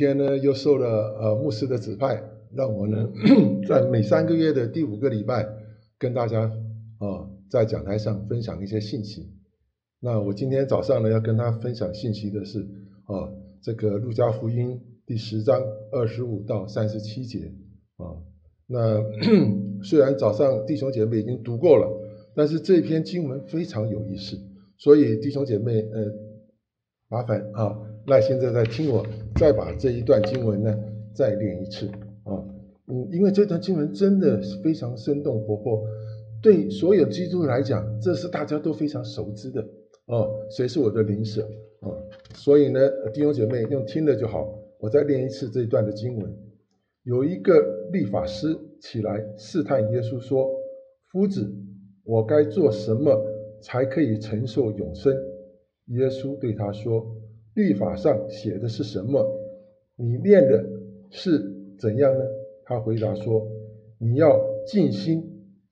今天呢，又受了呃牧师的指派，让我呢 在每三个月的第五个礼拜，跟大家啊在讲台上分享一些信息。那我今天早上呢，要跟他分享信息的是啊，这个路加福音第十章二十五到三十七节啊。那 虽然早上弟兄姐妹已经读过了，但是这篇经文非常有意思，所以弟兄姐妹呃，麻烦啊。耐心的在听我再把这一段经文呢再念一次啊，嗯，因为这段经文真的是非常生动活泼，对所有基督来讲，这是大家都非常熟知的哦。谁是我的邻舍啊？所以呢，弟兄姐妹用听了就好。我再念一次这一段的经文。有一个律法师起来试探耶稣说：“夫子，我该做什么才可以承受永生？”耶稣对他说。律法上写的是什么？你念的是怎样呢？他回答说：“你要尽心、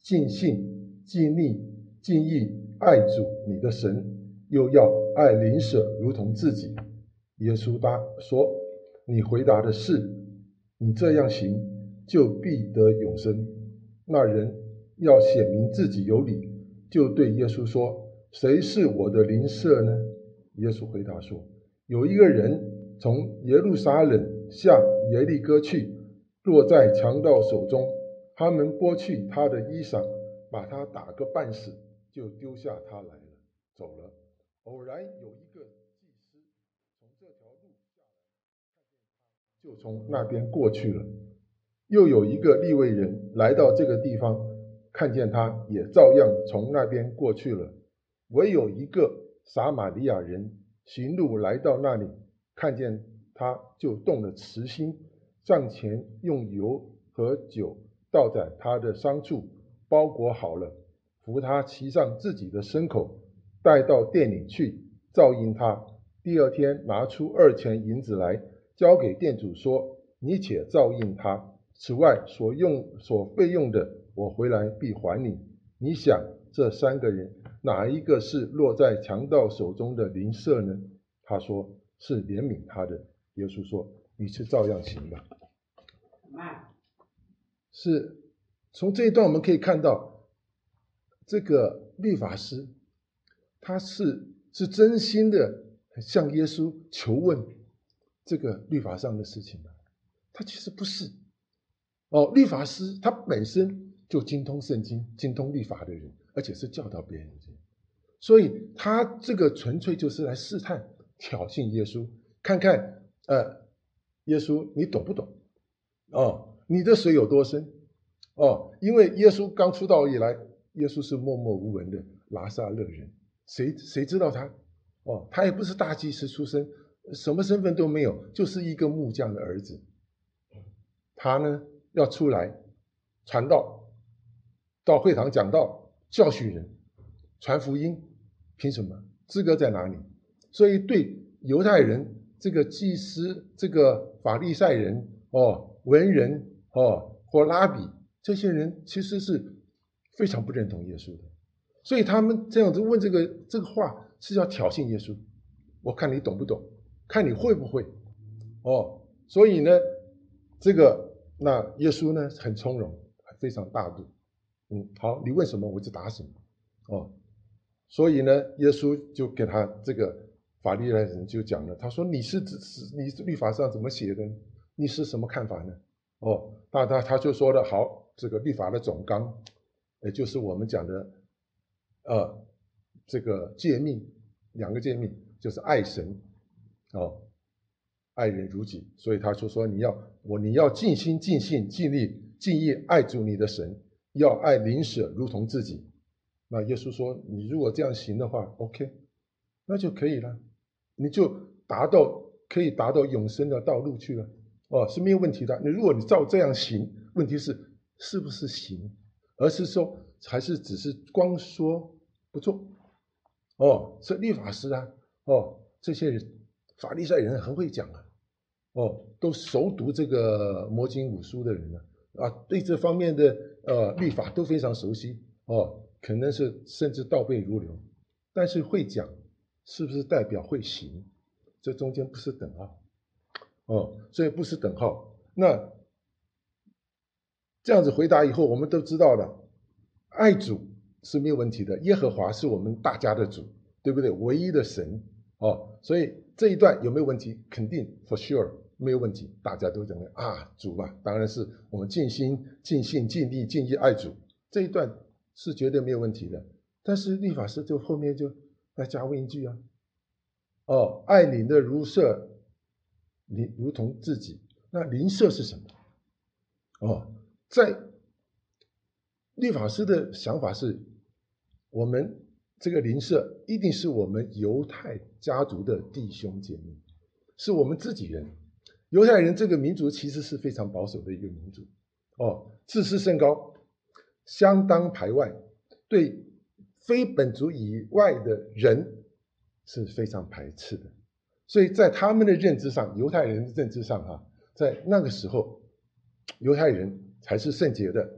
尽性、尽力、尽意爱主你的神，又要爱邻舍如同自己。”耶稣答说：“你回答的是，你这样行就必得永生。”那人要显明自己有理，就对耶稣说：“谁是我的邻舍呢？”耶稣回答说。有一个人从耶路撒冷向耶利哥去，落在强盗手中，他们剥去他的衣裳，把他打个半死，就丢下他来了，走了。偶然有一个祭司从这条路下来，就从那边过去了。又有一个利未人来到这个地方，看见他，也照样从那边过去了。唯有一个撒玛利亚人。行路来到那里，看见他就动了慈心，上前用油和酒倒在他的伤处，包裹好了，扶他骑上自己的牲口，带到店里去照应他。第二天拿出二钱银子来，交给店主说：“你且照应他，此外所用所费用的，我回来必还你。”你想这三个人？哪一个是落在强盗手中的邻舍呢？他说是怜悯他的。耶稣说：“你是照样行吧。”是从这一段我们可以看到，这个律法师他是是真心的向耶稣求问这个律法上的事情吗？他其实不是。哦，律法师他本身就精通圣经、精通律法的人，而且是教导别人。所以他这个纯粹就是来试探、挑衅耶稣，看看呃，耶稣你懂不懂？哦，你的水有多深？哦，因为耶稣刚出道以来，耶稣是默默无闻的拿撒勒人，谁谁知道他？哦，他也不是大祭司出身，什么身份都没有，就是一个木匠的儿子。他呢要出来传道，到会堂讲道，教训人，传福音。凭什么资格在哪里？所以对犹太人这个祭司、这个法利赛人、哦文人、哦或拉比这些人，其实是非常不认同耶稣的。所以他们这样子问这个这个话，是要挑衅耶稣。我看你懂不懂？看你会不会？哦，所以呢，这个那耶稣呢很从容，非常大度。嗯，好，你问什么我就答什么。哦。所以呢，耶稣就给他这个法利赛人就讲了，他说：“你是指是你律法上怎么写的？你是什么看法呢？”哦，那他他就说的好，这个律法的总纲，也就是我们讲的，呃，这个诫命，两个诫命就是爱神，哦，爱人如己。所以他就说你要我你要尽心尽性尽力尽意爱主你的神，要爱邻舍如同自己。那耶稣说：“你如果这样行的话，OK，那就可以了，你就达到可以达到永生的道路去了，哦，是没有问题的。你如果你照这样行，问题是是不是行，而是说还是只是光说不做，哦，是律法师啊，哦，这些人法利赛人很会讲啊，哦，都熟读这个魔经五书的人呢，啊，对这方面的呃律法都非常熟悉，哦。”可能是甚至倒背如流，但是会讲，是不是代表会行？这中间不是等号。哦，所以不是等号。那这样子回答以后，我们都知道了，爱主是没有问题的，耶和华是我们大家的主，对不对？唯一的神哦，所以这一段有没有问题？肯定，for sure 没有问题，大家都认为啊，主嘛，当然是我们尽心、尽心、尽力、尽意爱主，这一段是绝对没有问题的。但是律法师就后面就来加问一句啊，哦，爱你的如舍，你如同自己，那邻舍是什么？哦。在律法师的想法是，我们这个邻舍一定是我们犹太家族的弟兄姐妹，是我们自己人。犹太人这个民族其实是非常保守的一个民族，哦，自视甚高，相当排外，对非本族以外的人是非常排斥的。所以在他们的认知上，犹太人的认知上，哈，在那个时候，犹太人。才是圣洁的，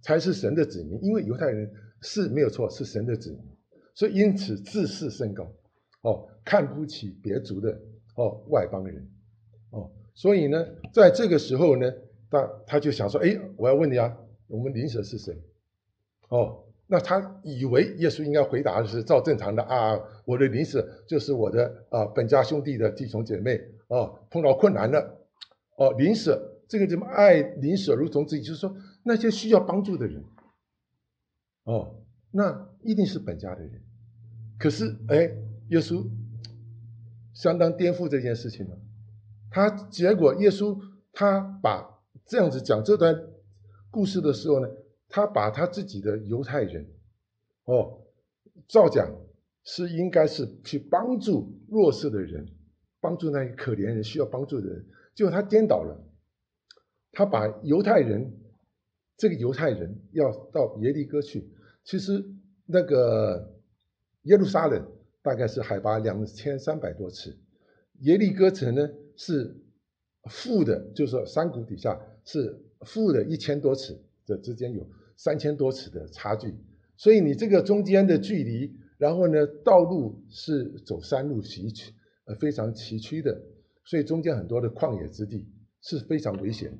才是神的子民。因为犹太人是没有错，是神的子民，所以因此自视甚高，哦，看不起别族的哦外邦人，哦，所以呢，在这个时候呢，他他就想说，哎，我要问你啊，我们邻舍是谁？哦，那他以为耶稣应该回答的是照正常的啊，我的邻舍就是我的啊本家兄弟的弟兄姐妹哦，碰到困难了，哦，邻舍。这个怎么爱邻舍如同自己？就是说，那些需要帮助的人，哦，那一定是本家的人。可是，哎，耶稣相当颠覆这件事情了。他结果，耶稣他把这样子讲这段故事的时候呢，他把他自己的犹太人，哦，照讲是应该是去帮助弱势的人，帮助那些可怜人需要帮助的人，结果他颠倒了。他把犹太人，这个犹太人要到耶利哥去，其实那个耶路撒冷大概是海拔两千三百多尺，耶利哥城呢是负的，就是说山谷底下是负的一千多尺，这之间有三千多尺的差距，所以你这个中间的距离，然后呢道路是走山路崎岖，呃非常崎岖的，所以中间很多的旷野之地是非常危险的。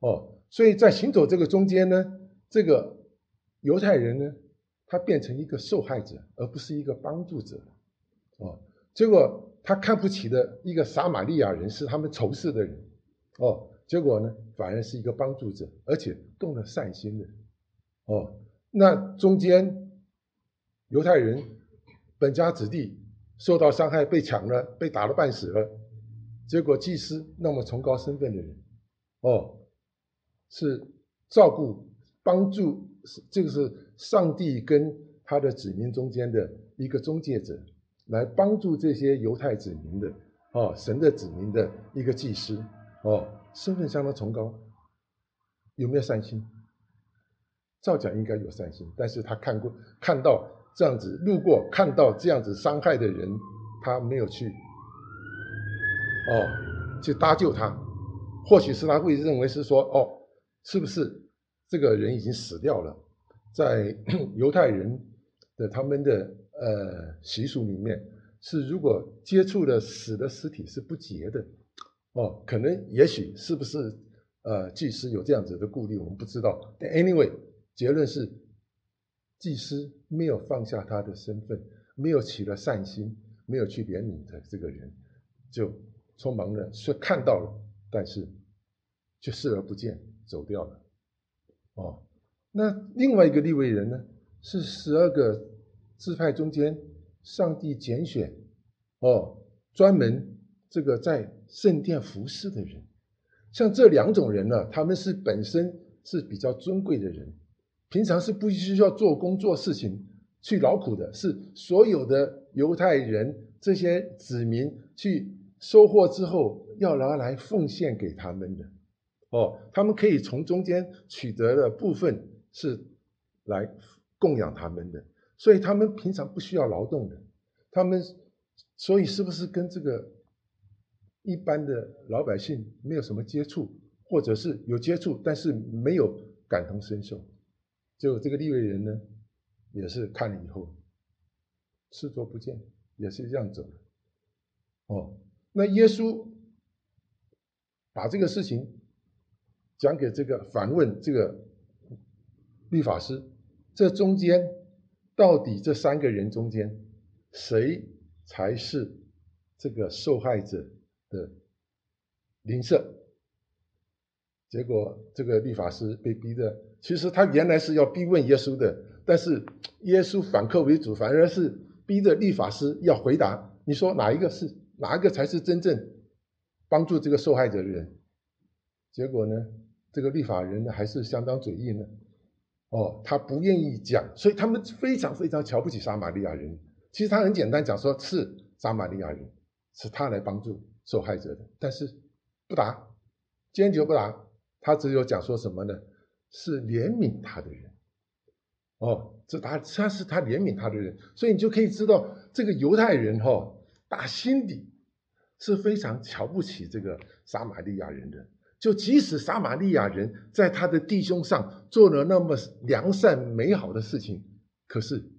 哦，所以在行走这个中间呢，这个犹太人呢，他变成一个受害者，而不是一个帮助者。哦，结果他看不起的一个撒玛利亚人是他们仇视的人。哦，结果呢，反而是一个帮助者，而且动了善心的。哦，那中间犹太人本家子弟受到伤害，被抢了，被打了半死了。结果祭司那么崇高身份的人，哦。是照顾、帮助，这个是上帝跟他的子民中间的一个中介者，来帮助这些犹太子民的，哦，神的子民的一个祭司，哦，身份相当崇高，有没有善心？照讲应该有善心，但是他看过看到这样子路过，看到这样子伤害的人，他没有去，哦，去搭救他，或许是他会认为是说，哦。是不是这个人已经死掉了？在犹太人的他们的呃习俗里面，是如果接触了死的尸体是不洁的哦。可能也许是不是呃祭司有这样子的顾虑，我们不知道。但 anyway，结论是祭司没有放下他的身份，没有起了善心，没有去怜悯的这个人，就匆忙的是看到了，但是却视而不见。走掉了，哦，那另外一个立位人呢？是十二个支派中间，上帝拣选，哦，专门这个在圣殿服侍的人。像这两种人呢，他们是本身是比较尊贵的人，平常是不需要做工做事情去劳苦的，是所有的犹太人这些子民去收获之后要拿来奉献给他们的。哦，他们可以从中间取得的部分是来供养他们的，所以他们平常不需要劳动的。他们所以是不是跟这个一般的老百姓没有什么接触，或者是有接触，但是没有感同身受？就这个利未人呢，也是看了以后视作不见，也是这样走的。哦，那耶稣。把这个事情讲给这个反问这个律法师，这中间到底这三个人中间谁才是这个受害者的邻舍？结果这个律法师被逼的，其实他原来是要逼问耶稣的，但是耶稣反客为主，反而是逼着律法师要回答。你说哪一个是哪一个才是真正帮助这个受害者的人？结果呢，这个律法人呢还是相当嘴硬的，哦，他不愿意讲，所以他们非常非常瞧不起撒玛利亚人。其实他很简单讲说，是撒玛利亚人，是他来帮助受害者的，但是不答，坚决不答。他只有讲说什么呢？是怜悯他的人，哦，这他他是他怜悯他的人，所以你就可以知道这个犹太人哈，打心底是非常瞧不起这个撒玛利亚人的。就即使撒玛利亚人在他的弟兄上做了那么良善美好的事情，可是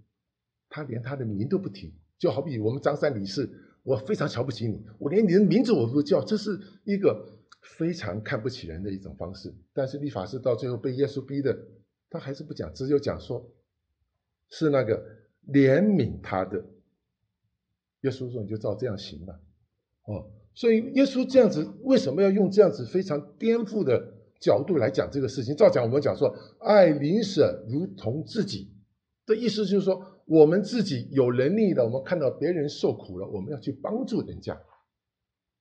他连他的名都不提。就好比我们张三李四，我非常瞧不起你，我连你的名字我都叫，这是一个。非常看不起人的一种方式，但是律法师到最后被耶稣逼的，他还是不讲，只有讲说，是那个怜悯他的。耶稣说：“你就照这样行吧。”哦，所以耶稣这样子为什么要用这样子非常颠覆的角度来讲这个事情？照讲我们讲说，爱邻舍如同自己的意思就是说，我们自己有能力的，我们看到别人受苦了，我们要去帮助人家。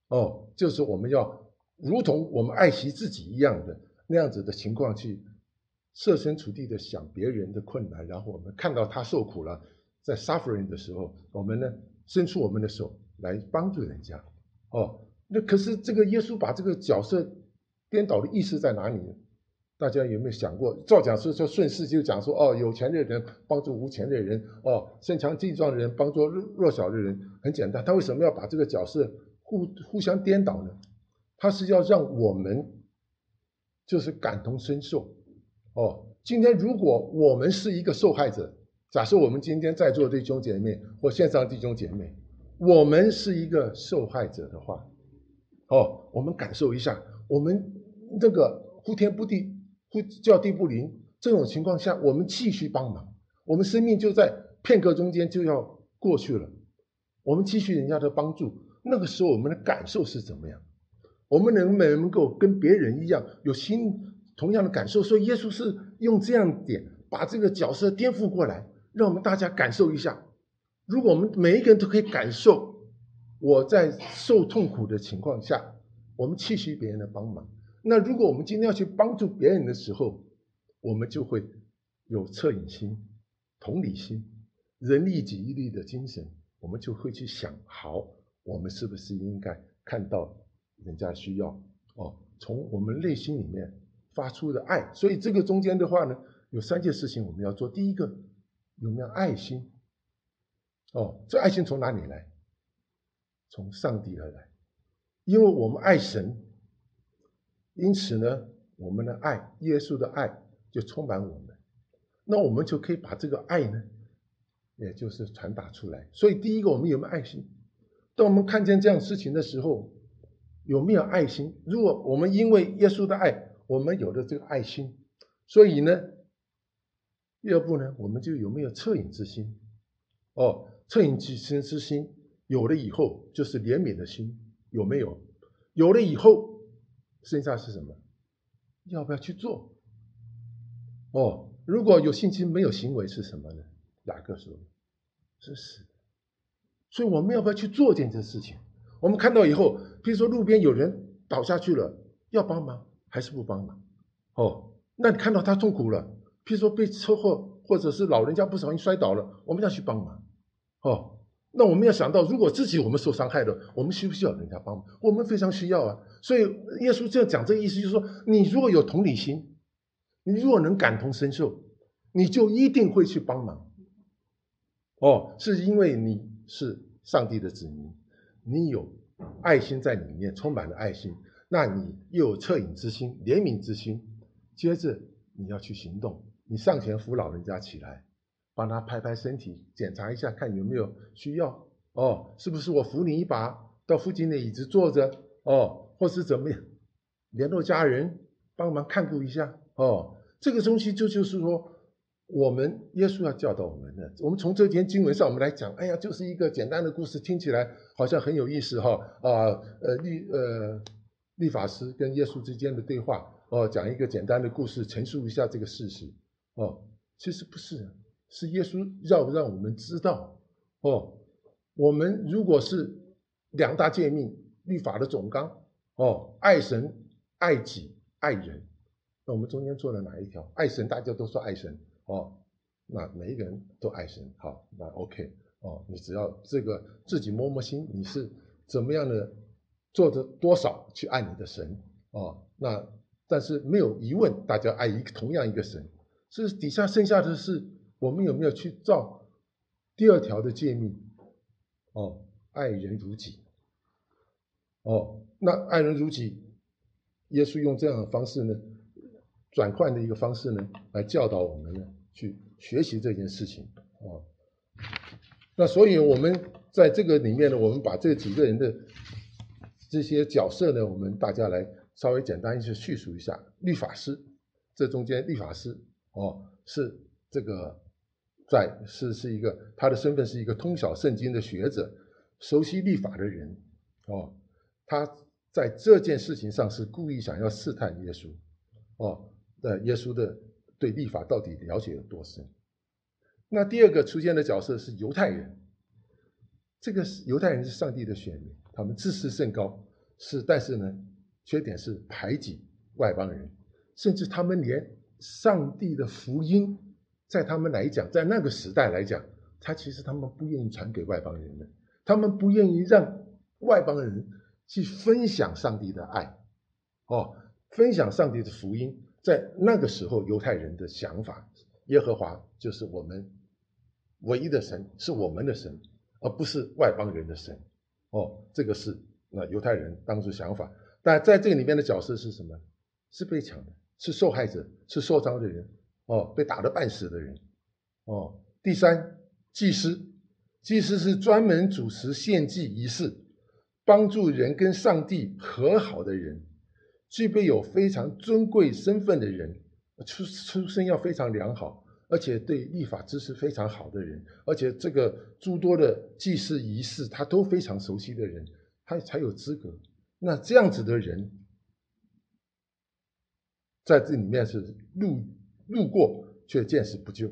哦，就是我们要。如同我们爱惜自己一样的那样子的情况，去设身处地的想别人的困难，然后我们看到他受苦了，在 suffering 的时候，我们呢伸出我们的手来帮助人家。哦，那可是这个耶稣把这个角色颠倒的意思在哪里呢？大家有没有想过？造假是说顺势就讲说，哦，有钱的人帮助无钱的人，哦，身强体壮的人帮助弱弱小的人，很简单。他为什么要把这个角色互互相颠倒呢？他是要让我们就是感同身受哦。今天如果我们是一个受害者，假设我们今天在座的弟兄姐妹或线上弟兄姐妹，我们是一个受害者的话，哦，我们感受一下，我们这个呼天不地、呼叫地不灵这种情况下，我们继续帮忙，我们生命就在片刻中间就要过去了，我们继续人家的帮助，那个时候我们的感受是怎么样？我们能不能够跟别人一样有心同样的感受？所以耶稣是用这样点把这个角色颠覆过来，让我们大家感受一下。如果我们每一个人都可以感受我在受痛苦的情况下，我们继续别人的帮忙。那如果我们今天要去帮助别人的时候，我们就会有恻隐心、同理心、人力己一力的精神，我们就会去想：好，我们是不是应该看到？人家需要哦，从我们内心里面发出的爱，所以这个中间的话呢，有三件事情我们要做。第一个，有没有爱心？哦，这爱心从哪里来？从上帝而来，因为我们爱神，因此呢，我们的爱，耶稣的爱就充满我们，那我们就可以把这个爱呢，也就是传达出来。所以第一个，我们有没有爱心？当我们看见这样事情的时候。有没有爱心？如果我们因为耶稣的爱，我们有了这个爱心，所以呢，要不呢，我们就有没有恻隐之心？哦，恻隐之心之心有了以后，就是怜悯的心，有没有？有了以后，剩下是什么？要不要去做？哦，如果有信心没有行为是什么呢？雅各说，是死。所以我们要不要去做这件事情？我们看到以后，譬如说路边有人倒下去了，要帮忙还是不帮忙？哦，那你看到他痛苦了，譬如说被车祸，或者是老人家不小心摔倒了，我们要去帮忙。哦，那我们要想到，如果自己我们受伤害了，我们需不需要人家帮忙？我们非常需要啊。所以耶稣这样讲，这个意思就是说，你如果有同理心，你如果能感同身受，你就一定会去帮忙。哦，是因为你是上帝的子民。你有爱心在里面，充满了爱心，那你又有恻隐之心、怜悯之心。接着你要去行动，你上前扶老人家起来，帮他拍拍身体，检查一下看有没有需要。哦，是不是我扶你一把到附近的椅子坐着？哦，或是怎么样？联络家人，帮忙看顾一下哦。这个东西就就是说，我们耶稣要教导我们的。我们从这篇经文上，我们来讲，哎呀，就是一个简单的故事，听起来好像很有意思哈啊呃律呃律法师跟耶稣之间的对话哦，讲一个简单的故事，陈述一下这个事实哦。其实不是，是耶稣要让我们知道哦，我们如果是两大诫命律法的总纲哦，爱神、爱己、爱人。那我们中间做了哪一条？爱神，大家都说爱神哦，那每一个人都爱神，好，那 OK 哦，你只要这个自己摸摸心，你是怎么样的做的多少去爱你的神哦，那但是没有疑问，大家爱一个同样一个神，是底下剩下的是我们有没有去照第二条的诫命哦，爱人如己哦，那爱人如己，耶稣用这样的方式呢？转换的一个方式呢，来教导我们呢，去学习这件事情啊。那所以我们在这个里面呢，我们把这几个人的这些角色呢，我们大家来稍微简单一些叙述一下。律法师，这中间律法师哦，是这个在是是一个他的身份是一个通晓圣经的学者，熟悉律法的人哦。他在这件事情上是故意想要试探耶稣哦。呃耶稣的对立法到底了解有多深？那第二个出现的角色是犹太人，这个是犹太人是上帝的选民，他们自视甚高，是但是呢，缺点是排挤外邦人，甚至他们连上帝的福音，在他们来讲，在那个时代来讲，他其实他们不愿意传给外邦人的，他们不愿意让外邦人去分享上帝的爱，哦，分享上帝的福音。在那个时候，犹太人的想法，耶和华就是我们唯一的神，是我们的神，而不是外邦人的神。哦，这个是那犹太人当初想法。但在这个里面的角色是什么？是被抢的，是受害者，是受伤的人。哦，被打得半死的人。哦，第三，祭司，祭司是专门主持献祭仪式，帮助人跟上帝和好的人。具备有非常尊贵身份的人，出出身要非常良好，而且对立法知识非常好的人，而且这个诸多的祭祀仪式他都非常熟悉的人，他才有资格。那这样子的人，在这里面是路路过却见死不救。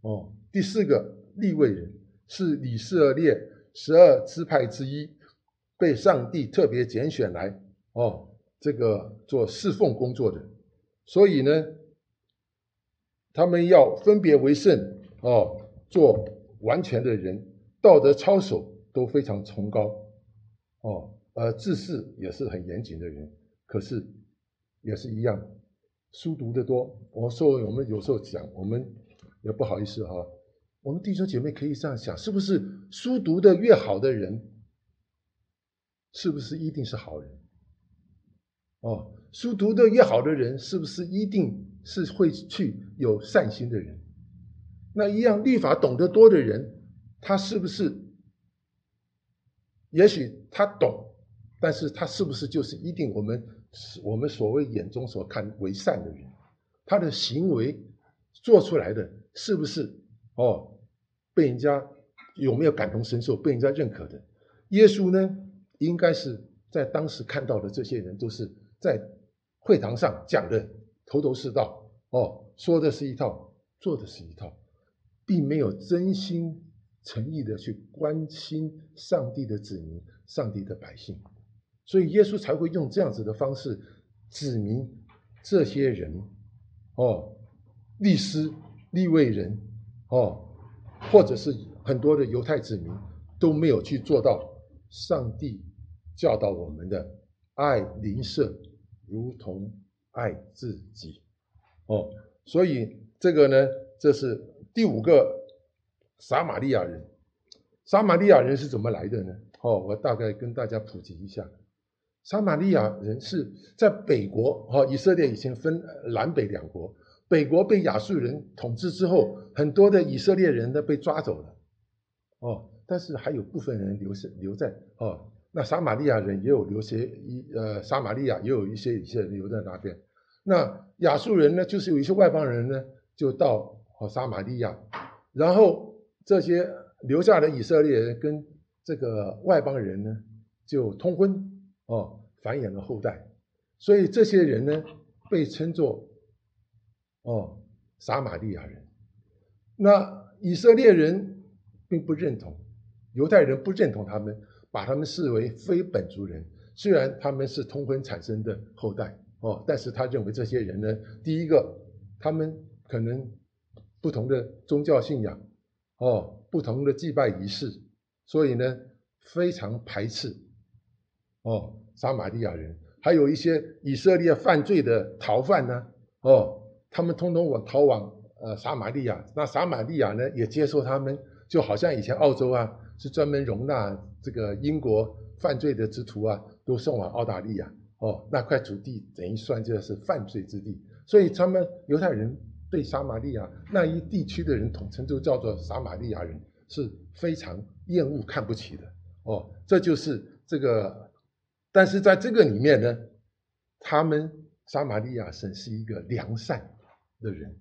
哦，第四个立位人是以色列十二支派之一，被上帝特别拣选来哦。这个做侍奉工作的，所以呢，他们要分别为圣哦，做完全的人，道德操守都非常崇高哦，呃，治世也是很严谨的人。可是也是一样，书读的多。我说我们有时候讲，我们也不好意思哈，我们弟兄姐妹可以这样想：是不是书读的越好的人，是不是一定是好人？哦，书读的越好的人，是不是一定是会去有善心的人？那一样，律法懂得多的人，他是不是？也许他懂，但是他是不是就是一定我们我们所谓眼中所看为善的人？他的行为做出来的，是不是哦？被人家有没有感同身受？被人家认可的？耶稣呢？应该是在当时看到的这些人都是。在会堂上讲的头头是道哦，说的是一套，做的是一套，并没有真心诚意的去关心上帝的子民、上帝的百姓，所以耶稣才会用这样子的方式指明这些人哦，律师、立位人哦，或者是很多的犹太子民都没有去做到上帝教导我们的爱邻舍。如同爱自己，哦，所以这个呢，这是第五个撒玛利亚人。撒玛利亚人是怎么来的呢？哦，我大概跟大家普及一下。撒玛利亚人是在北国，哦，以色列以前分南北两国，北国被亚述人统治之后，很多的以色列人呢被抓走了，哦，但是还有部分人留下留在哦那撒玛利亚人也有留些一呃，撒玛利亚也有一些以色列人留在那边。那亚述人呢，就是有一些外邦人呢，就到哦撒玛利亚，然后这些留下的以色列人跟这个外邦人呢，就通婚。哦，繁衍了后代，所以这些人呢，被称作哦撒玛利亚人。那以色列人并不认同，犹太人不认同他们，把他们视为非本族人，虽然他们是通婚产生的后代。哦，但是他认为这些人呢，第一个，他们可能不同的宗教信仰，哦，不同的祭拜仪式，所以呢，非常排斥，哦，撒玛利亚人，还有一些以色列犯罪的逃犯呢，哦，他们通通往逃往呃撒玛利亚，那撒玛利亚呢也接受他们，就好像以前澳洲啊是专门容纳这个英国犯罪的之徒啊，都送往澳大利亚。哦，那块土地等于算就是犯罪之地，所以他们犹太人对撒玛利亚那一地区的人统称就叫做撒玛利亚人，是非常厌恶、看不起的。哦，这就是这个，但是在这个里面呢，他们撒玛利亚神是一个良善的人，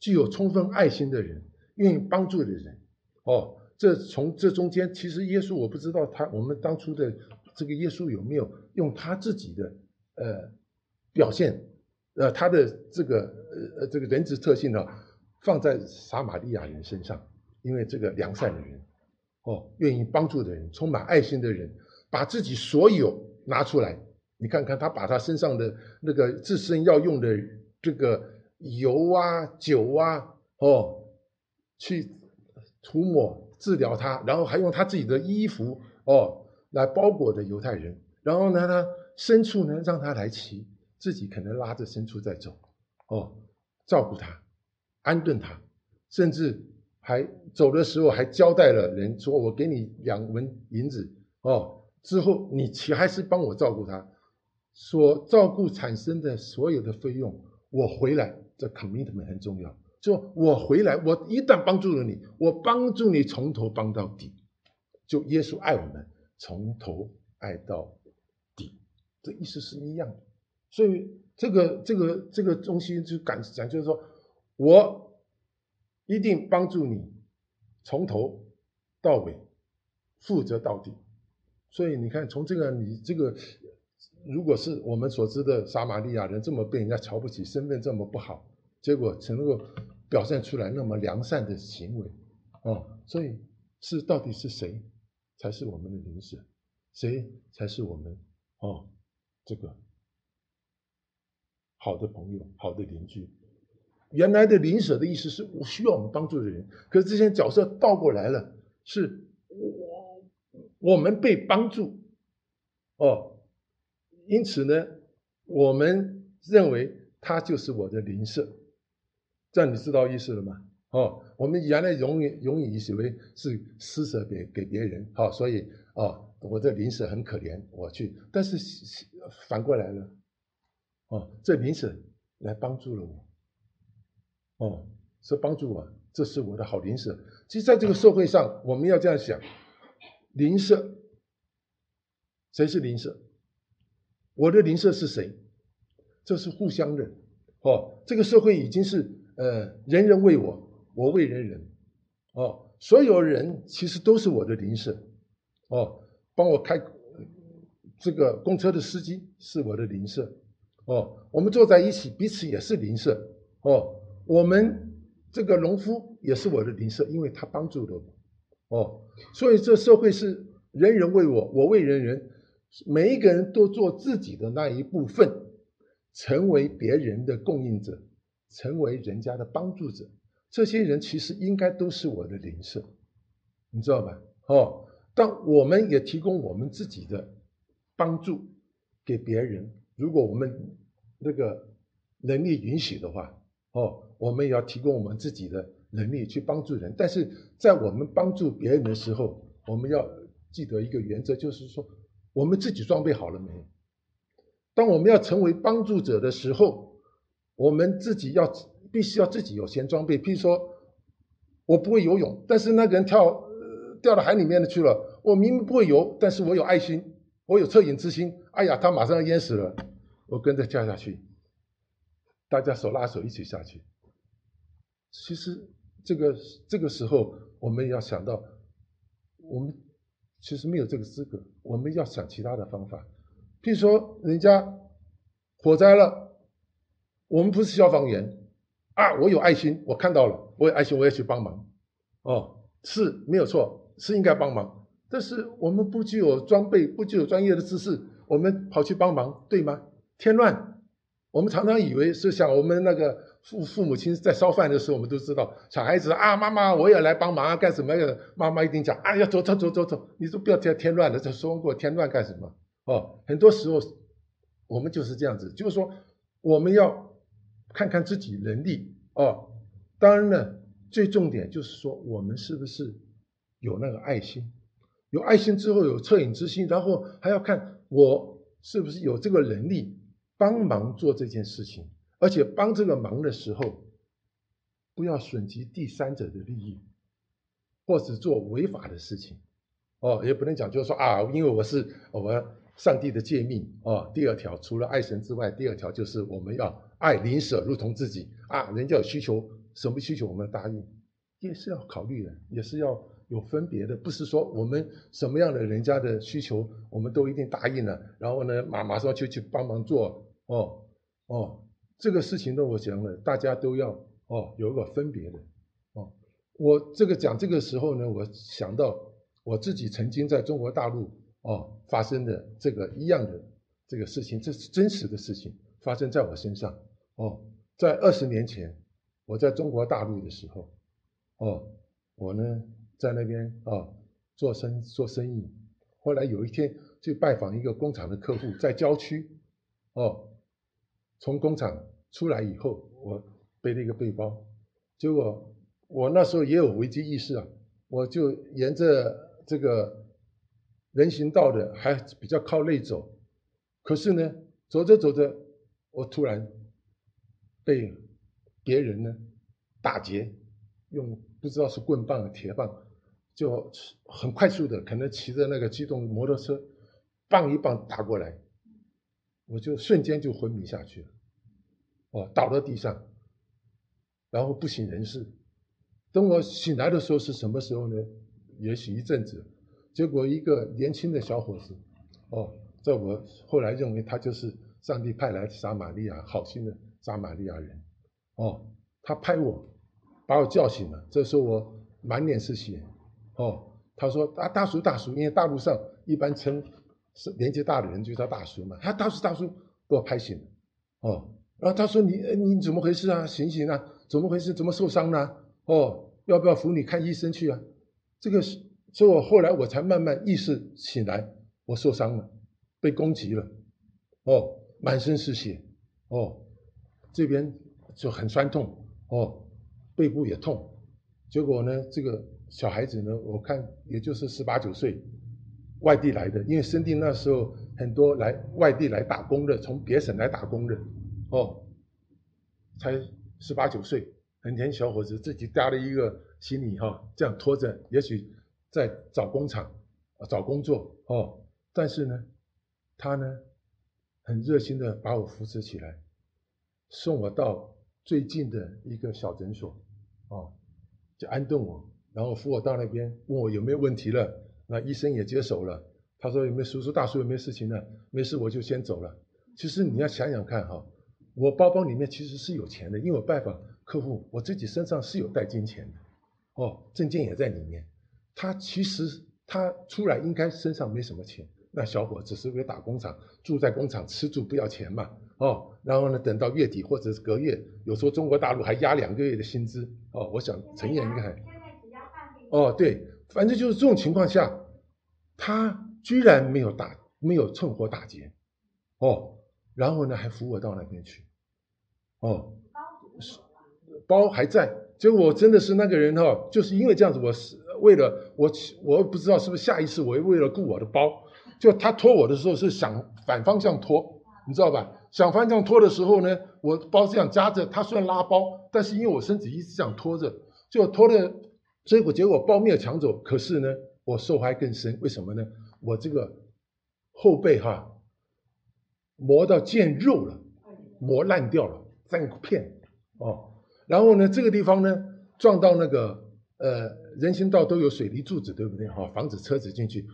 具有充分爱心的人，愿意帮助的人。哦，这从这中间，其实耶稣我不知道他我们当初的这个耶稣有没有用他自己的。呃，表现，呃，他的这个呃这个人质特性呢，放在撒玛利亚人身上，因为这个良善的人，哦，愿意帮助的人，充满爱心的人，把自己所有拿出来，你看看他把他身上的那个自身要用的这个油啊、酒啊，哦，去涂抹治疗他，然后还用他自己的衣服哦来包裹的犹太人，然后呢他。牲畜呢，让他来骑，自己可能拉着牲畜在走，哦，照顾他，安顿他，甚至还走的时候还交代了人说：“我给你两文银子，哦，之后你其还是帮我照顾他，所照顾产生的所有的费用，我回来，这 commitment 很重要。就我回来，我一旦帮助了你，我帮助你从头帮到底，就耶稣爱我们，从头爱到底。”这意思是一样的，所以这个这个这个东西就感讲就是说，我一定帮助你从头到尾负责到底。所以你看，从这个你这个，如果是我们所知的撒玛利亚人这么被人家瞧不起，身份这么不好，结果才能够表现出来那么良善的行为，哦，所以是到底是谁才是我们的邻舍？谁才是我们？哦？这个好的朋友，好的邻居，原来的邻舍的意思是我需要我们帮助的人，可是这些角色倒过来了，是我们被帮助，哦，因此呢，我们认为他就是我的邻舍，这样你知道意思了吗？哦，我们原来永远永远以为是施舍给给别人，好，所以哦。我这邻舍很可怜，我去，但是反过来了，哦，这邻舍来帮助了我，哦，是帮助我，这是我的好邻舍。其实，在这个社会上，我们要这样想，邻舍，谁是邻舍？我的邻舍是谁？这是互相的，哦，这个社会已经是呃，人人为我，我为人人，哦，所有人其实都是我的邻舍，哦。帮我开这个公车的司机是我的邻舍，哦，我们坐在一起，彼此也是邻舍，哦，我们这个农夫也是我的邻舍，因为他帮助了我，哦，所以这社会是人人为我，我为人人，每一个人都做自己的那一部分，成为别人的供应者，成为人家的帮助者，这些人其实应该都是我的邻舍，你知道吧？哦。但我们也提供我们自己的帮助给别人。如果我们那个能力允许的话，哦，我们也要提供我们自己的能力去帮助人。但是在我们帮助别人的时候，我们要记得一个原则，就是说我们自己装备好了没？当我们要成为帮助者的时候，我们自己要必须要自己有先装备。譬如说，我不会游泳，但是那个人跳。呃掉到海里面的去了。我明明不会游，但是我有爱心，我有恻隐之心，哎呀，他马上要淹死了，我跟着跳下去，大家手拉手一起下去。其实这个这个时候，我们要想到，我们其实没有这个资格，我们要想其他的方法。譬如说，人家火灾了，我们不是消防员啊，我有爱心，我看到了，我有爱心，我也去帮忙。哦，是没有错，是应该帮忙。但是我们不具有装备，不具有专业的知识，我们跑去帮忙，对吗？添乱。我们常常以为是像我们那个父父母亲在烧饭的时候，我们都知道，小孩子啊，妈妈我也来帮忙啊，干什么呀？妈妈一定讲，哎呀，走走走走走，你都不要添添乱了，这说过添乱干什么？哦，很多时候我们就是这样子，就是说我们要看看自己能力哦。当然呢，最重点就是说我们是不是有那个爱心？有爱心之后有恻隐之心，然后还要看我是不是有这个能力。帮忙做这件事情，而且帮这个忙的时候，不要损及第三者的利益，或是做违法的事情。哦，也不能讲就是说啊，因为我是我们上帝的诫命哦。第二条，除了爱神之外，第二条就是我们要爱邻舍如同自己啊。人家有需求，什么需求我们答应，也是要考虑的，也是要。有分别的，不是说我们什么样的人家的需求，我们都一定答应了，然后呢马马上就去帮忙做哦哦，这个事情呢，我讲了，大家都要哦有一个分别的哦。我这个讲这个时候呢，我想到我自己曾经在中国大陆哦发生的这个一样的这个事情，这是真实的事情发生在我身上哦，在二十年前我在中国大陆的时候哦，我呢。在那边啊做生做生意，后来有一天去拜访一个工厂的客户，在郊区哦，从工厂出来以后，我背了一个背包，结果我那时候也有危机意识啊，我就沿着这个人行道的还比较靠内走，可是呢，走着走着，我突然被别人呢打劫，用不知道是棍棒铁棒。就很快速的，可能骑着那个机动摩托车，棒一棒打过来，我就瞬间就昏迷下去了，哦，倒在地上，然后不省人事。等我醒来的时候是什么时候呢？也许一阵子。结果一个年轻的小伙子，哦，在我后来认为他就是上帝派来的撒玛利亚好心的撒玛利亚人，哦，他拍我，把我叫醒了。这时候我满脸是血。哦，他说啊，大叔大叔，因为大陆上一般称是年纪大的人就叫大叔嘛。他大叔大叔，把我拍醒了。哦，然后他说你你怎么回事啊？醒醒啊！怎么回事？怎么受伤呢？哦，要不要扶你看医生去啊？这个是，所以我后来我才慢慢意识起来，我受伤了，被攻击了。哦，满身是血。哦，这边就很酸痛。哦，背部也痛。结果呢，这个。小孩子呢，我看也就是十八九岁，外地来的，因为深定那时候很多来外地来打工的，从别省来打工的，哦，才十八九岁，很年小伙子，自己搭了一个行李哈，这样拖着，也许在找工厂，找工作哦，但是呢，他呢，很热心的把我扶持起来，送我到最近的一个小诊所，哦，就安顿我。然后扶我到那边，问我有没有问题了。那医生也接手了。他说有没有叔叔大叔有没有事情呢？没事，我就先走了。其实你要想想看哈，我包包里面其实是有钱的，因为我拜访客户，我自己身上是有带金钱的。哦，证件也在里面。他其实他出来应该身上没什么钱。那小伙子是为打工厂，住在工厂吃住不要钱嘛。哦，然后呢，等到月底或者是隔月，有时候中国大陆还压两个月的薪资。哦，我想陈燕应该还。哦，对，反正就是这种情况下，他居然没有打，没有趁火打劫，哦，然后呢还扶我到那边去，哦，包还在，结果我真的是那个人哈，就是因为这样子，我是为了我，我不知道是不是下一次我为了顾我的包，就他拖我的时候是想反方向拖，你知道吧？想反方向拖的时候呢，我包这样夹着，他虽然拉包，但是因为我身体一直这样拖着，就拖的。结果结果包没有抢走，可是呢，我受害更深。为什么呢？我这个后背哈磨到见肉了，磨烂掉了，三片哦。然后呢，这个地方呢撞到那个呃人行道都有水泥柱子，对不对？哈，防止车子进去，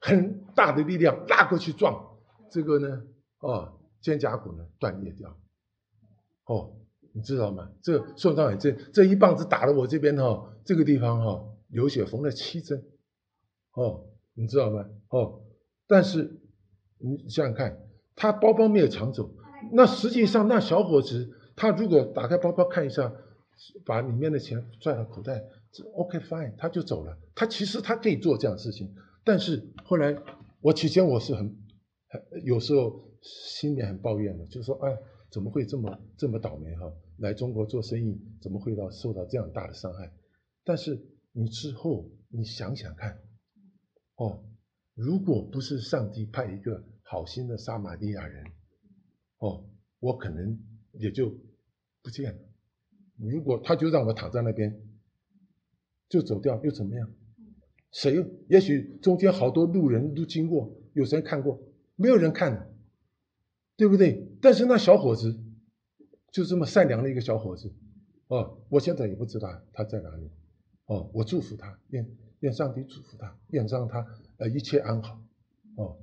很大的力量拉过去撞，这个呢，哦，肩胛骨呢断裂掉，哦，你知道吗？这受伤很重，这一棒子打了我这边哈，这个地方哈流血，缝了七针，哦，你知道吗？哦，但是你想想看，他包包没有抢走，那实际上那小伙子他如果打开包包看一下，把里面的钱拽到口袋，OK fine，他就走了。他其实他可以做这样的事情，但是后来我起先我是很很有时候心里很抱怨的，就说哎，怎么会这么这么倒霉哈？来中国做生意，怎么会到受到这样大的伤害？但是你之后你想想看，哦，如果不是上帝派一个好心的撒玛利亚人，哦，我可能也就不见了。如果他就让我躺在那边，就走掉又怎么样？谁？也许中间好多路人都经过，有谁看过？没有人看，对不对？但是那小伙子。就这么善良的一个小伙子，哦，我现在也不知道他在哪里，哦，我祝福他，愿愿上帝祝福他，愿让他呃一切安好，哦，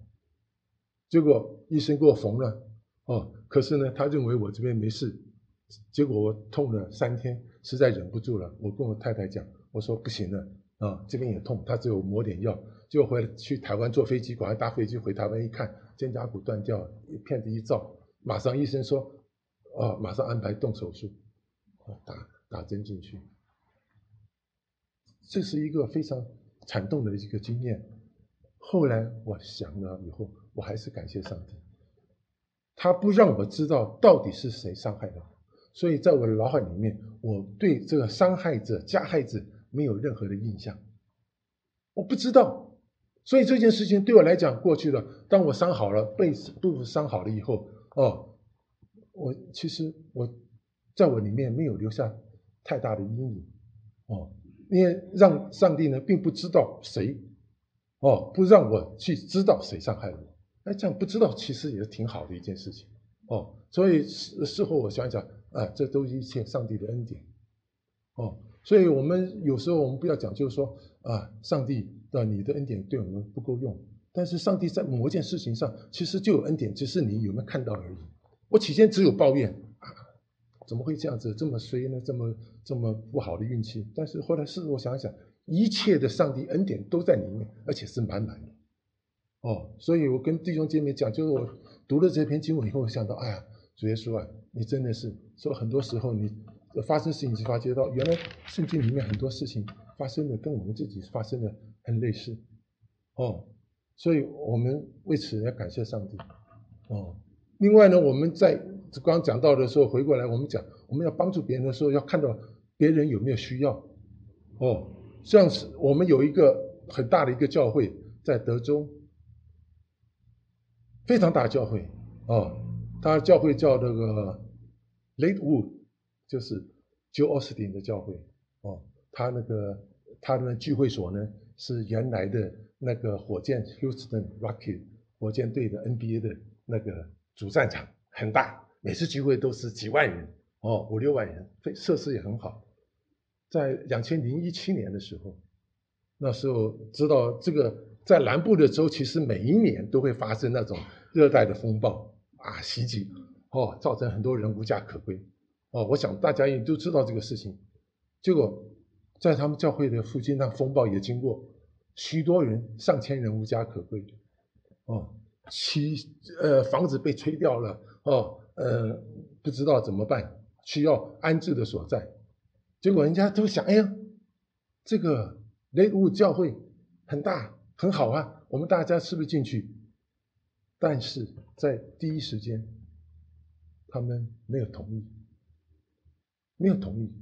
结果医生给我缝了，哦，可是呢，他认为我这边没事，结果我痛了三天，实在忍不住了，我跟我太太讲，我说不行了，啊，这边也痛，他只有抹点药，结果回来去台湾坐飞机，赶快搭飞机回台湾一看，肩胛骨断掉，片子一照，马上医生说。啊，马上安排动手术，打打针进去。这是一个非常惨痛的一个经验。后来我想了以后，我还是感谢上帝，他不让我知道到底是谁伤害的我，所以在我的脑海里面，我对这个伤害者、加害者没有任何的印象，我不知道。所以这件事情对我来讲过去了。当我伤好了，被部伤好了以后，哦。我其实我在我里面没有留下太大的阴影，哦，因为让上帝呢并不知道谁，哦，不让我去知道谁伤害我，哎，这样不知道其实也挺好的一件事情，哦，所以事事后我想一想，啊，这都是一切上帝的恩典，哦，所以我们有时候我们不要讲，就是说啊，上帝的你的恩典对我们不够用，但是上帝在某一件事情上其实就有恩典，只是你有没有看到而已。我起先只有抱怨啊，怎么会这样子这么衰呢？这么这么不好的运气。但是后来是我想想，一切的上帝恩典都在里面，而且是满满的。哦，所以我跟弟兄姐妹讲，就是我读了这篇经文以后，我想到，哎呀，主耶稣啊，你真的是说很多时候你发生事情就发觉到，原来圣经里面很多事情发生的跟我们自己发生的很类似。哦，所以我们为此要感谢上帝。哦。另外呢，我们在刚刚讲到的时候，回过来我们讲，我们要帮助别人的时候，要看到别人有没有需要。哦，像是我们有一个很大的一个教会，在德州，非常大的教会哦，他教会叫那个 Latewood，就是 Joe Austin 的教会哦，他那个他的聚会所呢是原来的那个火箭 Houston Rocket 火箭队的 NBA 的那个。主战场很大，每次聚会都是几万人哦，五六万人，设施也很好。在两千零一七年的时候，那时候知道这个在南部的州，其实每一年都会发生那种热带的风暴啊袭击哦，造成很多人无家可归哦。我想大家也都知道这个事情。结果在他们教会的附近，那风暴也经过，许多人上千人无家可归哦。其呃房子被吹掉了哦，呃不知道怎么办，需要安置的所在。结果人家都想，哎呀，这个雷武教会很大很好啊，我们大家是不是进去？但是在第一时间，他们没有同意，没有同意，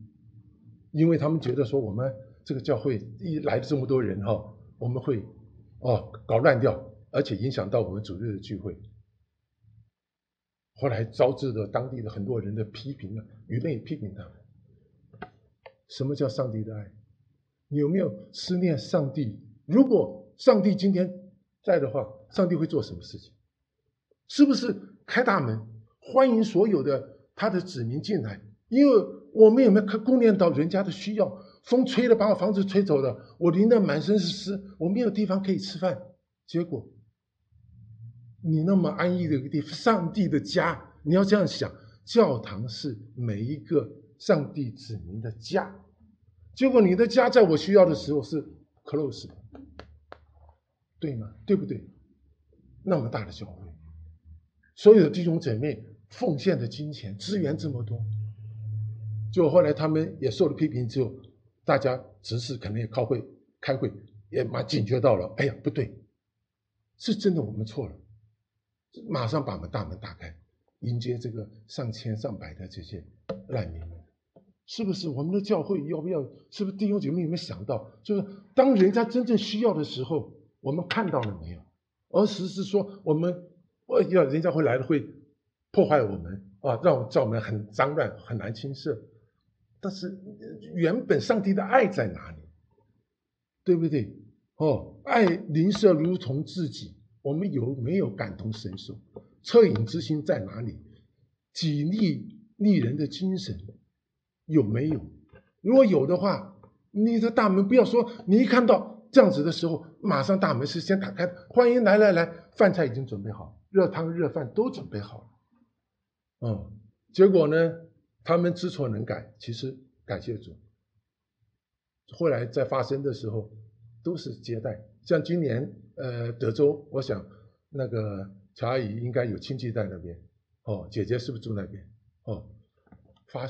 因为他们觉得说我们这个教会一来这么多人哈，我们会哦搞乱掉。而且影响到我们主日的聚会，后来招致了当地的很多人的批评啊，舆论也批评他们。什么叫上帝的爱？你有没有思念上帝？如果上帝今天在的话，上帝会做什么事情？是不是开大门，欢迎所有的他的子民进来？因为我们有没有看顾念到人家的需要？风吹了，把我房子吹走了，我淋得满身是湿，我没有地方可以吃饭。结果，你那么安逸的一个地方，上帝的家，你要这样想，教堂是每一个上帝指明的家。结果你的家在我需要的时候是 close 的，对吗？对不对？那么大的教会，所有的弟兄姐妹奉献的金钱资源这么多，就后来他们也受了批评之后。大家只是可能也开会，开会也蛮警觉到了。哎呀，不对，是真的我们错了，马上把门大门打开，迎接这个上千上百的这些难民，是不是？我们的教会要不要？是不是弟兄姐妹有没有想到，就是当人家真正需要的时候，我们看到了没有？而实是说，我们我要人家会来了，会破坏我们啊，让我们很脏乱，很难清澈。但是原本上帝的爱在哪里？对不对？哦，爱邻舍如同自己，我们有没有感同身受？恻隐之心在哪里？己利利人的精神有没有？如果有的话，你的大门不要说，你一看到这样子的时候，马上大门是先打开，欢迎来来来，饭菜已经准备好，热汤热饭都准备好了。嗯，结果呢？他们知错能改，其实感谢主。后来在发生的时候，都是接待。像今年，呃，德州，我想那个乔阿姨应该有亲戚在那边。哦，姐姐是不是住那边？哦，发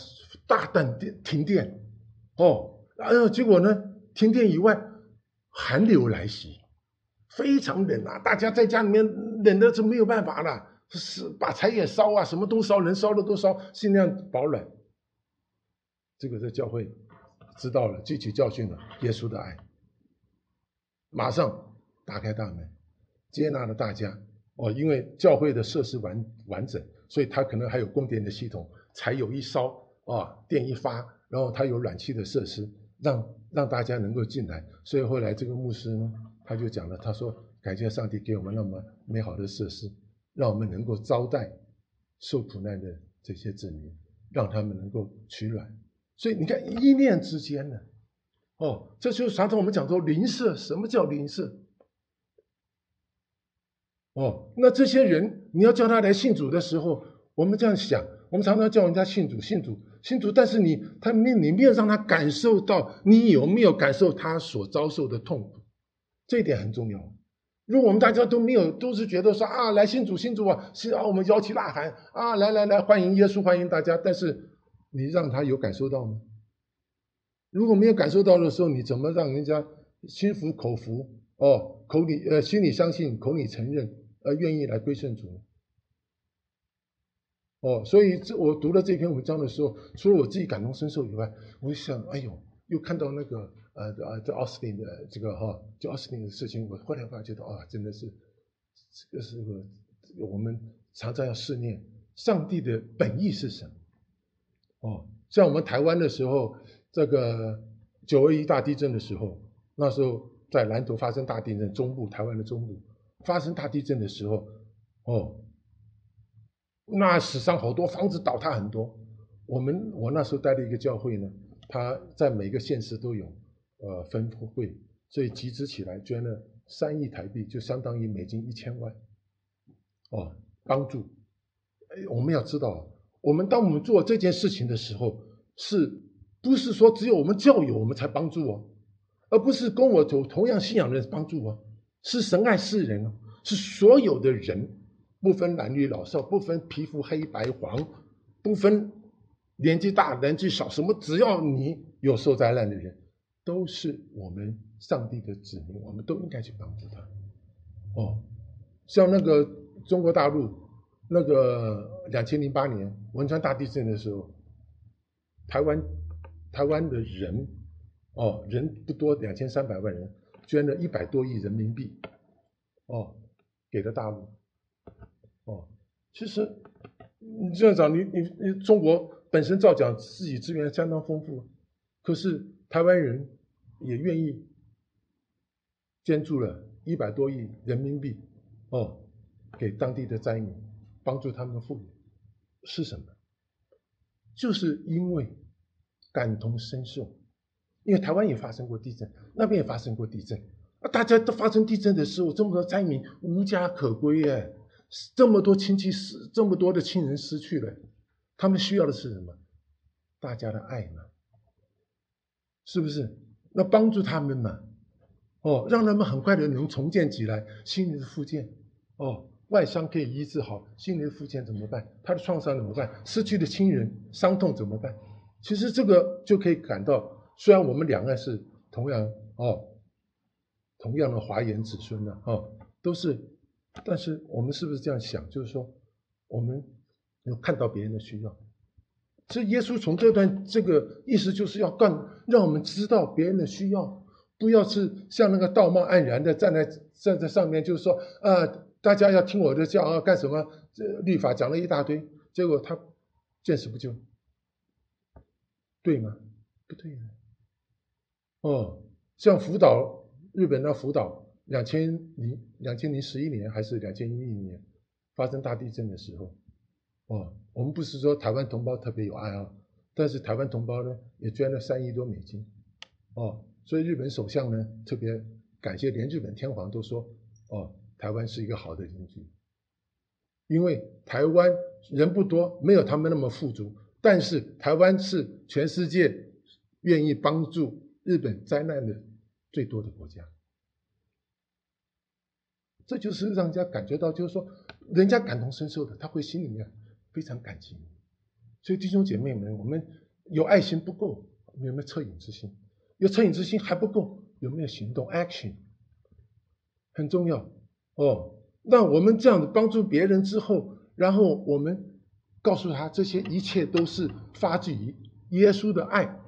大断电停电。哦，哎呦，结果呢，停电以外，寒流来袭，非常冷啊！大家在家里面冷的是没有办法了。是把柴也烧啊，什么都烧，能烧的都烧，尽量保暖。这个在教会知道了，汲取教训了，耶稣的爱，马上打开大门，接纳了大家。哦，因为教会的设施完完整，所以他可能还有供电的系统，柴油一烧啊，电一发，然后他有暖气的设施，让让大家能够进来。所以后来这个牧师呢，他就讲了，他说感谢上帝给我们那么美好的设施。让我们能够招待受苦难的这些子民，让他们能够取暖。所以你看，一念之间呢，哦，这就是常常我们讲说邻舍。什么叫邻舍？哦，那这些人你要叫他来信主的时候，我们这样想，我们常常叫人家信主、信主、信主，但是你他没你没有让他感受到，你有没有感受他所遭受的痛苦？这一点很重要。如果我们大家都没有，都是觉得说啊，来信主信主啊，是啊，我们摇旗呐喊啊，来来来，欢迎耶稣，欢迎大家。但是你让他有感受到吗？如果没有感受到的时候，你怎么让人家心服口服？哦，口里呃，心里相信，口里承认，呃，愿意来归顺主？哦，所以这我读了这篇文章的时候，除了我自己感同身受以外，我想，哎呦，又看到那个。呃呃，这奥斯汀的这个哈，就奥斯汀的事情，我后来发觉到啊，真的是这个是个我们常常要思念上帝的本意是什么？哦，像我们台湾的时候，这个九二一大地震的时候，那时候在南投发生大地震，中部台湾的中部发生大地震的时候，哦，那史上好多房子倒塌很多。我们我那时候待的一个教会呢，他在每个县市都有。呃，分会，所以集资起来捐了三亿台币，就相当于美金一千万，哦，帮助。我们要知道，我们当我们做这件事情的时候，是不是说只有我们教友我们才帮助哦，而不是跟我同同样信仰的人帮助哦，是神爱世人哦，是所有的人，不分男女老少，不分皮肤黑白黄，不分年纪大年纪小，什么只要你有受灾难的人。都是我们上帝的子民，我们都应该去帮助他。哦，像那个中国大陆那个两千零八年汶川大地震的时候，台湾台湾的人哦人不多，两千三百万人捐了一百多亿人民币，哦给了大陆。哦，其实你这样讲，你你你中国本身照讲自己资源相当丰富，可是台湾人。也愿意捐助了一百多亿人民币，哦，给当地的灾民，帮助他们复原，是什么？就是因为感同身受，因为台湾也发生过地震，那边也发生过地震啊，大家都发生地震的时候，这么多灾民无家可归耶，这么多亲戚失，这么多的亲人失去了，他们需要的是什么？大家的爱嘛，是不是？那帮助他们嘛，哦，让他们很快的能重建起来，心灵的复健，哦。外伤可以医治好，心灵复健怎么办？他的创伤怎么办？失去的亲人伤痛怎么办？其实这个就可以感到，虽然我们两岸是同样哦，同样的华严子孙呢，哦，都是，但是我们是不是这样想？就是说，我们有看到别人的需要，所以耶稣从这段这个意思就是要干，让我们知道别人的需要，不要是像那个道貌岸然的站在站在上面，就是说，呃。大家要听我的教啊，干什么？这律法讲了一大堆，结果他见死不救，对吗？不对的。哦，像福岛，日本的福岛，两千零两千零十一年还是两千一一年发生大地震的时候，哦，我们不是说台湾同胞特别有爱啊，但是台湾同胞呢也捐了三亿多美金，哦，所以日本首相呢特别感谢，连日本天皇都说，哦。台湾是一个好的邻居，因为台湾人不多，没有他们那么富足，但是台湾是全世界愿意帮助日本灾难的最多的国家。这就是让人家感觉到，就是说，人家感同身受的，他会心里面非常感激。所以弟兄姐妹们，我们有爱心不够，有没有恻隐之心？有恻隐之心还不够，有没有行动？Action 很重要。哦，那我们这样子帮助别人之后，然后我们告诉他这些一切都是发自于耶稣的爱，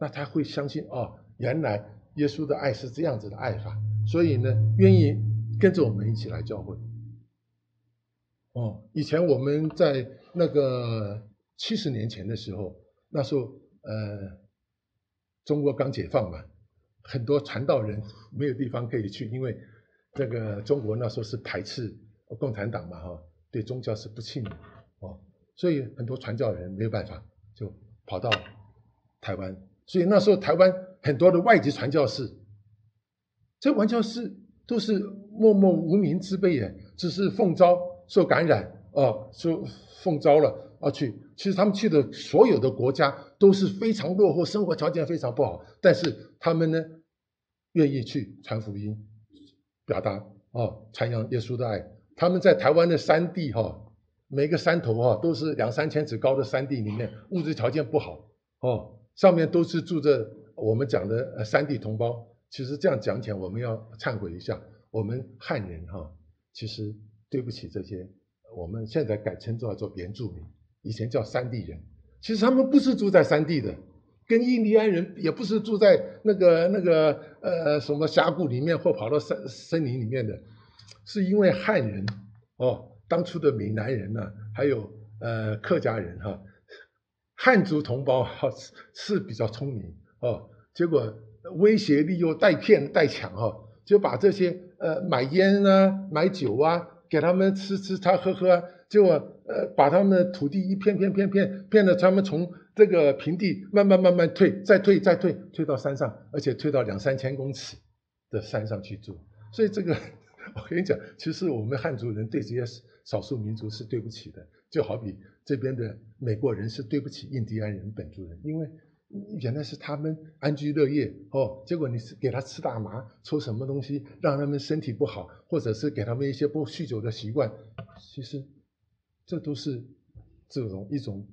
那他会相信哦，原来耶稣的爱是这样子的爱法，所以呢，愿意跟着我们一起来教会。哦，以前我们在那个七十年前的时候，那时候呃，中国刚解放嘛，很多传道人没有地方可以去，因为。这个中国那时候是排斥共产党嘛，哈，对宗教是不信的，哦，所以很多传教人没有办法，就跑到台湾。所以那时候台湾很多的外籍传教士，这传教士都是默默无名之辈耶，只是奉召受感染，哦，受奉召了而去。其实他们去的所有的国家都是非常落后，生活条件非常不好，但是他们呢，愿意去传福音。表达哦，传扬耶稣的爱。他们在台湾的山地哈，每个山头哈都是两三千尺高的山地里面，物质条件不好哦，上面都是住着我们讲的呃山地同胞。其实这样讲起来，我们要忏悔一下，我们汉人哈，其实对不起这些，我们现在改称叫做原住民，以前叫山地人，其实他们不是住在山地的。跟印第安人也不是住在那个那个呃什么峡谷里面或跑到森森林里面的，是因为汉人哦，当初的闽南人呢，还有呃客家人哈，汉族同胞哈是是比较聪明哦，结果威胁利诱带骗带抢哈，就把这些呃买烟啊买酒啊给他们吃吃他喝喝，结果呃把他们的土地一片片片片骗的他们从。这个平地慢慢慢慢退，再退再退，退到山上，而且退到两三千公尺的山上去住。所以这个，我跟你讲，其实我们汉族人对这些少数民族是对不起的，就好比这边的美国人是对不起印第安人本族人，因为原来是他们安居乐业哦，结果你是给他吃大麻、抽什么东西，让他们身体不好，或者是给他们一些不酗酒的习惯，其实这都是这种一种。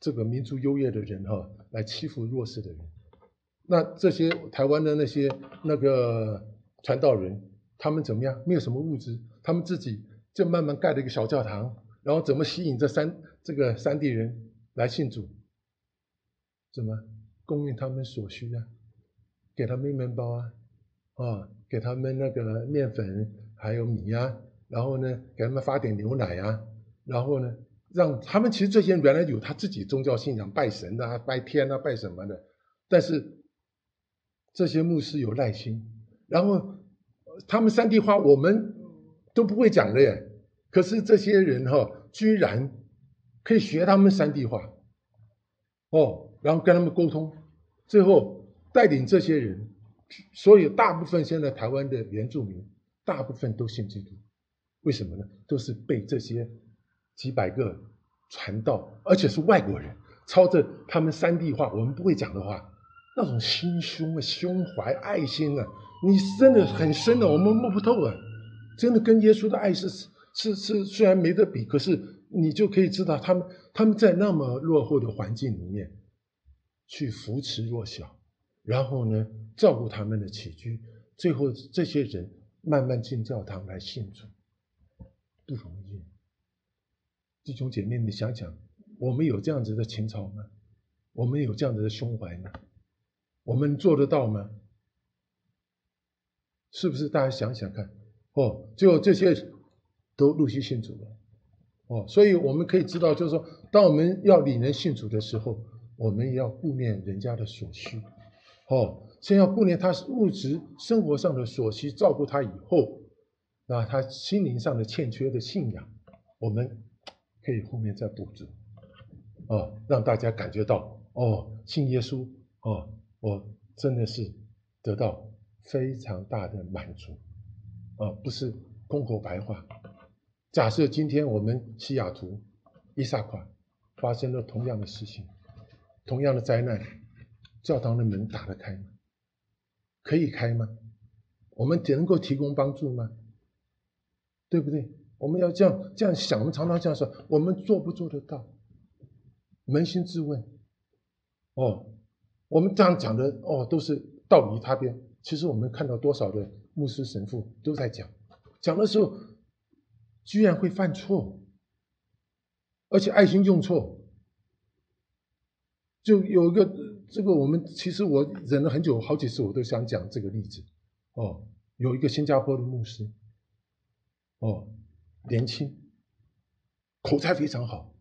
这个民族优越的人哈，来欺负弱势的人，那这些台湾的那些那个传道人，他们怎么样？没有什么物质，他们自己就慢慢盖了一个小教堂，然后怎么吸引这三这个三地人来信主？怎么供应他们所需啊？给他们面包啊，啊，给他们那个面粉还有米啊，然后呢，给他们发点牛奶啊，然后呢？让他们其实这些人原来有他自己宗教信仰，拜神啊、拜天啊、拜什么的，但是这些牧师有耐心，然后他们三地话我们都不会讲的耶。可是这些人哈，居然可以学他们山地话，哦，然后跟他们沟通，最后带领这些人，所以大部分现在台湾的原住民，大部分都信基督，为什么呢？都是被这些几百个传道，而且是外国人，操着他们山地话，我们不会讲的话，那种心胸啊、胸怀、爱心啊，你真的很深的，我们摸不透啊，真的跟耶稣的爱是。是是，虽然没得比，可是你就可以知道，他们他们在那么落后的环境里面，去扶持弱小，然后呢，照顾他们的起居，最后这些人慢慢进教堂来信主，不容易。弟兄姐妹，你想想，我们有这样子的情操吗？我们有这样子的胸怀吗？我们做得到吗？是不是？大家想想看，哦，就这些。都陆续信主了，哦，所以我们可以知道，就是说，当我们要领人信主的时候，我们也要顾念人家的所需，哦，先要顾念他物质生活上的所需，照顾他以后，那他心灵上的欠缺的信仰，我们可以后面再补足，哦，让大家感觉到，哦，信耶稣，哦，我真的是得到非常大的满足，啊，不是空口白话。假设今天我们西雅图、伊萨卡发生了同样的事情，同样的灾难，教堂的门打得开吗？可以开吗？我们能够提供帮助吗？对不对？我们要这样这样想，我们常常这样说：我们做不做得到？扪心自问。哦，我们这样讲的哦，都是道理他边。其实我们看到多少的牧师神父都在讲，讲的时候。居然会犯错，而且爱心用错，就有一个这个我们其实我忍了很久，好几次我都想讲这个例子。哦，有一个新加坡的牧师，哦，年轻，口才非常好，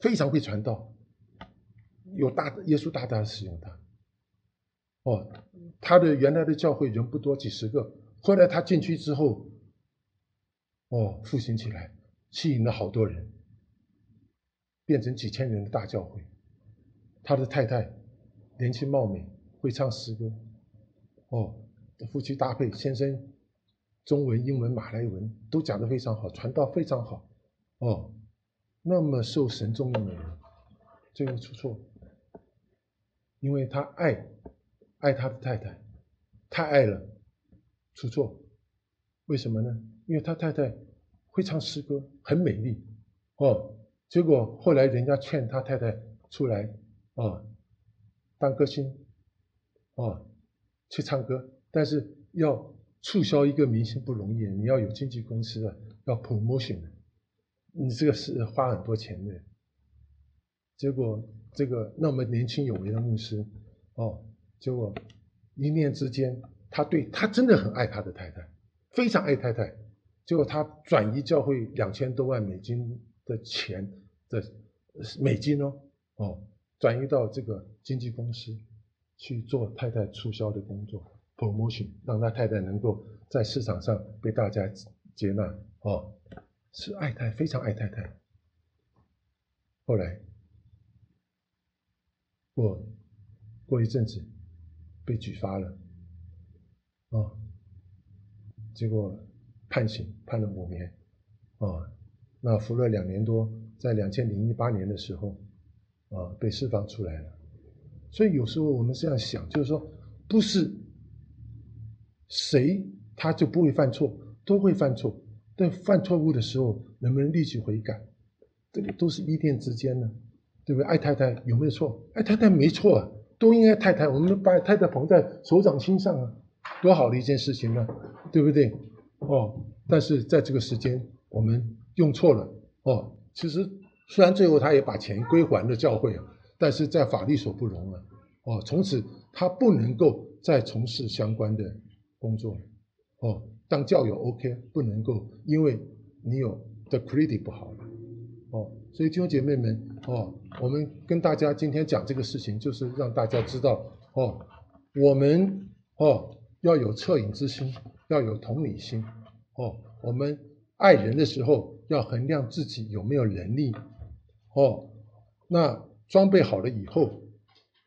非常会传道，有大耶稣大大的使用他。哦，他的原来的教会人不多，几十个，后来他进去之后。哦，复兴起来，吸引了好多人，变成几千人的大教会。他的太太年轻貌美，会唱诗歌。哦，夫妻搭配，先生中文、英文、马来文都讲得非常好，传道非常好。哦，那么受神重用的人，最后出错，因为他爱爱他的太太，太爱了，出错。为什么呢？因为他太太会唱诗歌，很美丽，哦，结果后来人家劝他太太出来，啊，当歌星，啊，去唱歌，但是要促销一个明星不容易，你要有经纪公司的，要 promotion 的，你这个是花很多钱的。结果这个那么年轻有为的牧师，哦，结果一念之间，他对他真的很爱他的太太，非常爱太太。结果他转移教会两千多万美金的钱的美金哦哦，转移到这个经纪公司去做太太促销的工作，promotion，让他太太能够在市场上被大家接纳哦，是爱太非常爱太太。后来过过一阵子被举发了，哦，结果。判刑判了五年，啊，那服了两年多，在两千零一八年的时候，啊，被释放出来了。所以有时候我们这样想，就是说，不是谁他就不会犯错，都会犯错。但犯错误的时候，能不能立即悔改，这个都是一念之间呢，对不对？爱太太有没有错？爱太太没错啊，都应该太太，我们把太太捧在手掌心上啊，多好的一件事情呢，对不对？哦，但是在这个时间我们用错了哦。其实虽然最后他也把钱归还了教会啊，但是在法律所不容啊。哦，从此他不能够再从事相关的工作了。哦，当教友 OK，不能够，因为你有的 credit 不好了。哦，所以弟兄姐妹们，哦，我们跟大家今天讲这个事情，就是让大家知道，哦，我们哦要有恻隐之心。要有同理心，哦，我们爱人的时候要衡量自己有没有能力，哦，那装备好了以后，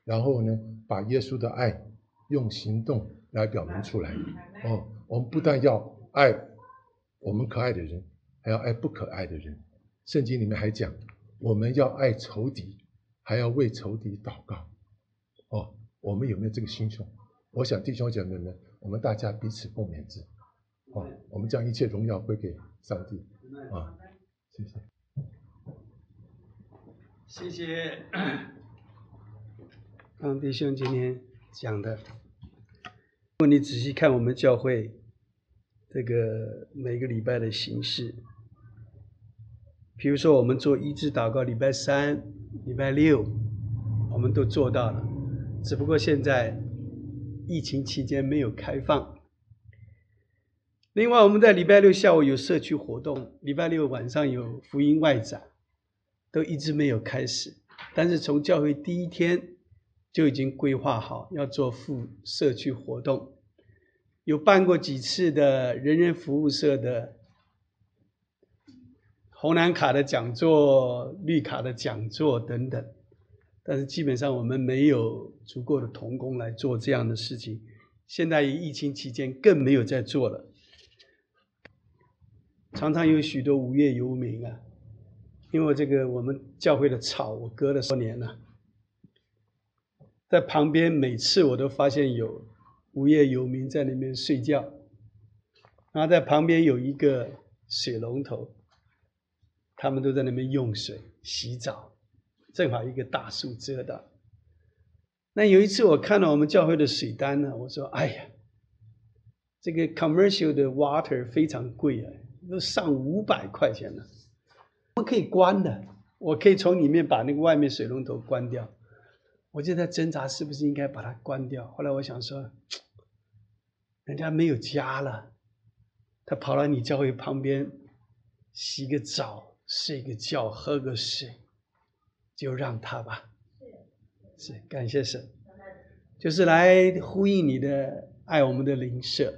然后呢，把耶稣的爱用行动来表明出来，哦，我们不但要爱我们可爱的人，还要爱不可爱的人。圣经里面还讲，我们要爱仇敌，还要为仇敌祷告。哦，我们有没有这个心胸？我想弟兄姐妹们，我们大家彼此共勉之。哦，我们将一切荣耀归给上帝。啊，谢谢。谢谢，刚弟兄今天讲的。如果你仔细看我们教会这个每个礼拜的形式，比如说我们做一致祷告，礼拜三、礼拜六，我们都做到了，只不过现在疫情期间没有开放。另外，我们在礼拜六下午有社区活动，礼拜六晚上有福音外展，都一直没有开始。但是从教会第一天就已经规划好要做副社区活动，有办过几次的人人服务社的红蓝卡的讲座、绿卡的讲座等等。但是基本上我们没有足够的童工来做这样的事情。现在疫情期间更没有在做了。常常有许多无业游民啊，因为这个我们教会的草我割了多年了，在旁边每次我都发现有无业游民在那边睡觉，然后在旁边有一个水龙头，他们都在那边用水洗澡，正好一个大树遮到。那有一次我看到我们教会的水单呢，我说：“哎呀，这个 commercial 的 water 非常贵啊。”都上五百块钱了，们可以关的，我可以从里面把那个外面水龙头关掉。我就在挣扎是不是应该把它关掉。后来我想说，人家没有家了，他跑到你教会旁边洗个澡、睡个觉、喝个水，就让他吧。是感谢神，就是来呼应你的爱我们的灵舍。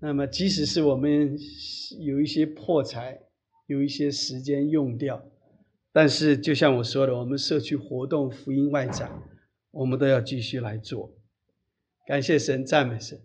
那么，即使是我们有一些破财，有一些时间用掉，但是就像我说的，我们社区活动、福音外展，我们都要继续来做。感谢神，赞美神。